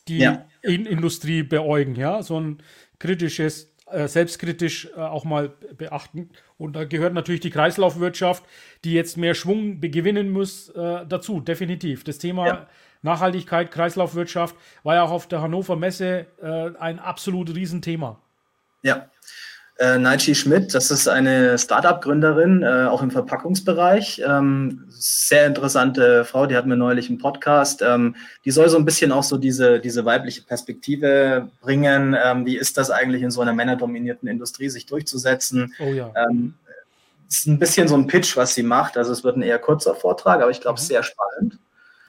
die ja. Industrie beäugen, ja, so ein kritisches, äh, selbstkritisch äh, auch mal beachten. Und da gehört natürlich die Kreislaufwirtschaft, die jetzt mehr Schwung gewinnen muss, äh, dazu, definitiv. Das Thema ja. Nachhaltigkeit, Kreislaufwirtschaft war ja auch auf der Hannover Messe äh, ein absolut Riesenthema. Ja, äh, Naichi Schmidt, das ist eine Startup-Gründerin, äh, auch im Verpackungsbereich. Ähm, sehr interessante Frau, die hat mir neulich einen Podcast. Ähm, die soll so ein bisschen auch so diese, diese weibliche Perspektive bringen. Ähm, wie ist das eigentlich in so einer männerdominierten Industrie, sich durchzusetzen? Oh ja. Ähm, ist ein bisschen so ein Pitch, was sie macht. Also es wird ein eher kurzer Vortrag, aber ich glaube, mhm. sehr spannend.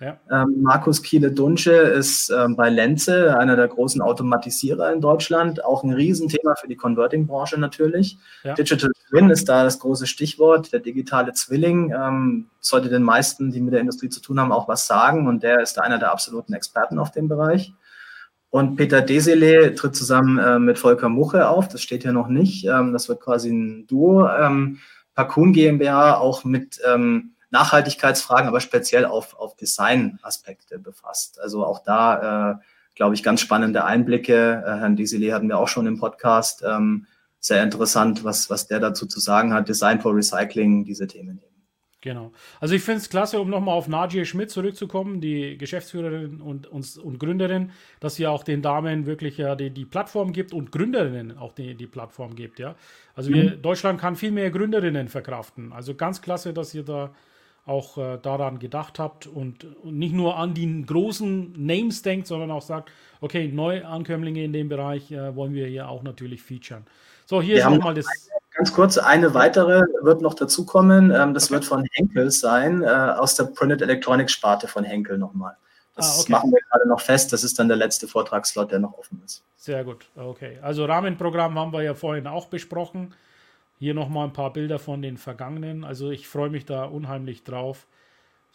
Ja. Ähm, Markus Kiele-Dunsche ist ähm, bei Lenze, einer der großen Automatisierer in Deutschland, auch ein Riesenthema für die Converting-Branche natürlich. Ja. Digital Twin ist da das große Stichwort. Der digitale Zwilling ähm, sollte den meisten, die mit der Industrie zu tun haben, auch was sagen. Und der ist da einer der absoluten Experten auf dem Bereich. Und Peter Desele tritt zusammen äh, mit Volker Muche auf. Das steht hier noch nicht. Ähm, das wird quasi ein Duo. Ähm, Pakun GmbH auch mit ähm, Nachhaltigkeitsfragen, aber speziell auf, auf Design-Aspekte befasst. Also auch da, äh, glaube ich, ganz spannende Einblicke. Äh, Herrn Desile hatten wir auch schon im Podcast. Ähm, sehr interessant, was, was der dazu zu sagen hat. Design for Recycling, diese Themen eben. Genau. Also ich finde es klasse, um nochmal auf Nadia Schmidt zurückzukommen, die Geschäftsführerin und, und, und Gründerin, dass sie auch den Damen wirklich ja die, die Plattform gibt und Gründerinnen auch die, die Plattform gibt, ja. Also mhm. wir, Deutschland kann viel mehr Gründerinnen verkraften. Also ganz klasse, dass ihr da auch äh, daran gedacht habt und, und, nicht nur an die großen Names denkt, sondern auch sagt, okay, Neuankömmlinge in dem Bereich äh, wollen wir hier auch natürlich featuren. So, hier wir ist nochmal das. Ganz kurz, eine weitere wird noch dazukommen. Ähm, das okay. wird von Henkel sein, äh, aus der Printed Electronics Sparte von Henkel nochmal. Das ah, okay. machen wir gerade noch fest. Das ist dann der letzte Vortragslot, der noch offen ist. Sehr gut. Okay. Also Rahmenprogramm haben wir ja vorhin auch besprochen. Hier nochmal ein paar Bilder von den vergangenen. Also ich freue mich da unheimlich drauf.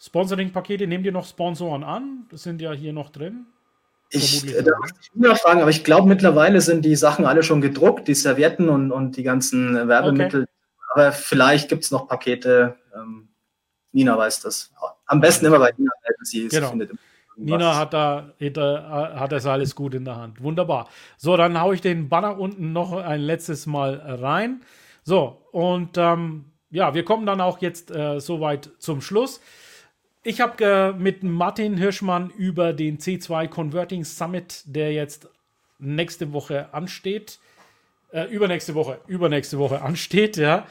Sponsoring-Pakete, nehmt ihr noch Sponsoren an? Das sind ja hier noch drin. Ich, äh, da muss ich wieder fragen, aber ich glaube, mittlerweile sind die Sachen alle schon gedruckt, die Servietten und, und die ganzen Werbemittel. Okay. Aber vielleicht gibt es noch Pakete. Ähm, Nina weiß das. Am besten immer bei Nina melden, sie, genau. findet Nina hat da hat das alles gut in der Hand. Wunderbar. So, dann haue ich den Banner unten noch ein letztes Mal rein. So, und ähm, ja, wir kommen dann auch jetzt äh, soweit zum Schluss. Ich habe äh, mit Martin Hirschmann über den C2 Converting Summit, der jetzt nächste Woche ansteht, äh, übernächste Woche, übernächste Woche ansteht, ja,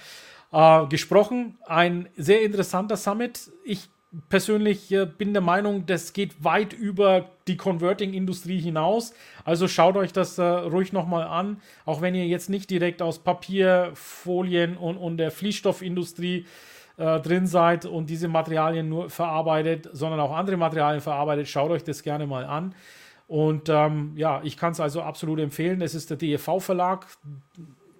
äh, gesprochen. Ein sehr interessanter Summit. Ich persönlich äh, bin der Meinung, das geht weit über die Converting-Industrie hinaus. Also schaut euch das äh, ruhig nochmal an, auch wenn ihr jetzt nicht direkt aus Papier, Folien und, und der Fließstoffindustrie äh, drin seid und diese Materialien nur verarbeitet, sondern auch andere Materialien verarbeitet. Schaut euch das gerne mal an. Und ähm, ja, ich kann es also absolut empfehlen. Es ist der DEV-Verlag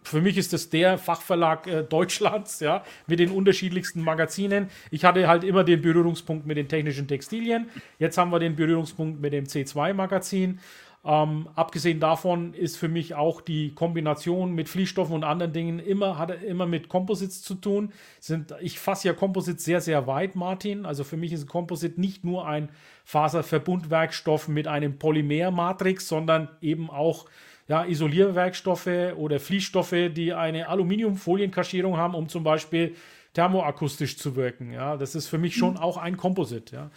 für mich ist das der Fachverlag äh, Deutschlands, ja, mit den unterschiedlichsten Magazinen. Ich hatte halt immer den Berührungspunkt mit den technischen Textilien. Jetzt haben wir den Berührungspunkt mit dem C2-Magazin. Ähm, abgesehen davon ist für mich auch die Kombination mit Fließstoffen und anderen Dingen immer, hat immer mit Composites zu tun. Sind, ich fasse ja Composites sehr, sehr weit, Martin. Also für mich ist ein Composite nicht nur ein Faserverbundwerkstoff mit einem Polymermatrix, sondern eben auch ja, Isolierwerkstoffe oder Fließstoffe, die eine Aluminiumfolienkaschierung haben, um zum Beispiel thermoakustisch zu wirken. Ja, das ist für mich schon auch ein Composite. Ja.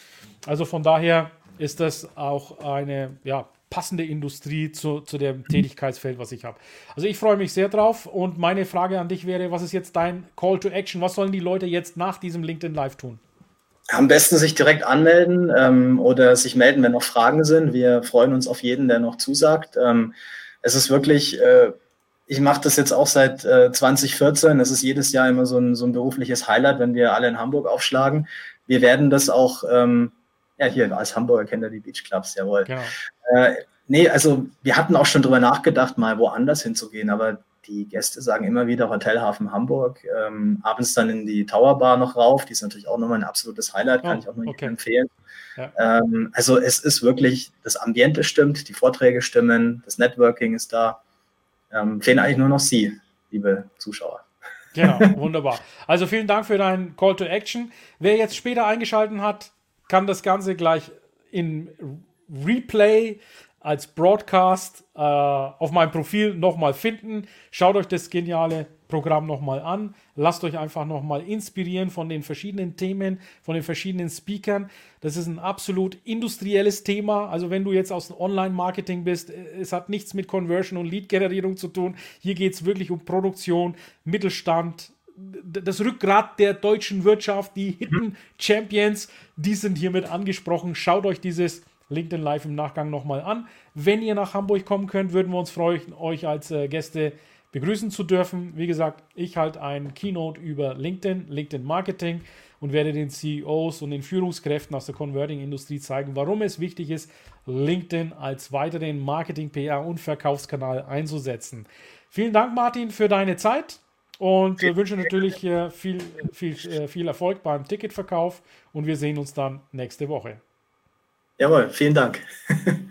Also von daher ist das auch eine ja, passende Industrie zu, zu dem Tätigkeitsfeld, was ich habe. Also ich freue mich sehr drauf und meine Frage an dich wäre, was ist jetzt dein Call to Action? Was sollen die Leute jetzt nach diesem LinkedIn Live tun? Am besten sich direkt anmelden ähm, oder sich melden, wenn noch Fragen sind. Wir freuen uns auf jeden, der noch zusagt. Ähm, es ist wirklich, äh, ich mache das jetzt auch seit äh, 2014. Es ist jedes Jahr immer so ein, so ein berufliches Highlight, wenn wir alle in Hamburg aufschlagen. Wir werden das auch ähm, ja, hier als Hamburger kennt ihr die Beachclubs, jawohl. Genau. Äh, nee, also wir hatten auch schon drüber nachgedacht, mal woanders hinzugehen, aber die Gäste sagen immer wieder Hotelhafen Hamburg, ähm, abends dann in die Tower Bar noch rauf, die ist natürlich auch nochmal ein absolutes Highlight, kann oh, ich auch nur okay. empfehlen. Ja. Ähm, also es ist wirklich, das Ambiente stimmt, die Vorträge stimmen, das Networking ist da. Ähm, fehlen eigentlich nur noch Sie, liebe Zuschauer. Genau, wunderbar. Also vielen Dank für deinen Call to Action. Wer jetzt später eingeschaltet hat, kann das Ganze gleich in Replay als Broadcast äh, auf meinem Profil nochmal finden. Schaut euch das geniale Programm nochmal an. Lasst euch einfach nochmal inspirieren von den verschiedenen Themen, von den verschiedenen Speakern. Das ist ein absolut industrielles Thema. Also wenn du jetzt aus dem Online-Marketing bist, äh, es hat nichts mit Conversion und Lead-Generierung zu tun. Hier geht es wirklich um Produktion, Mittelstand, das Rückgrat der deutschen Wirtschaft, die Hidden Champions, die sind hiermit angesprochen. Schaut euch dieses LinkedIn Live im Nachgang nochmal an. Wenn ihr nach Hamburg kommen könnt, würden wir uns freuen, euch als äh, Gäste begrüßen zu dürfen. Wie gesagt, ich halte ein Keynote über LinkedIn, LinkedIn Marketing und werde den CEOs und den Führungskräften aus der Converting-Industrie zeigen, warum es wichtig ist, LinkedIn als weiteren Marketing, PR und Verkaufskanal einzusetzen. Vielen Dank, Martin, für deine Zeit. Und äh, wünsche natürlich äh, viel, viel, äh, viel Erfolg beim Ticketverkauf und wir sehen uns dann nächste Woche. Jawohl, vielen Dank.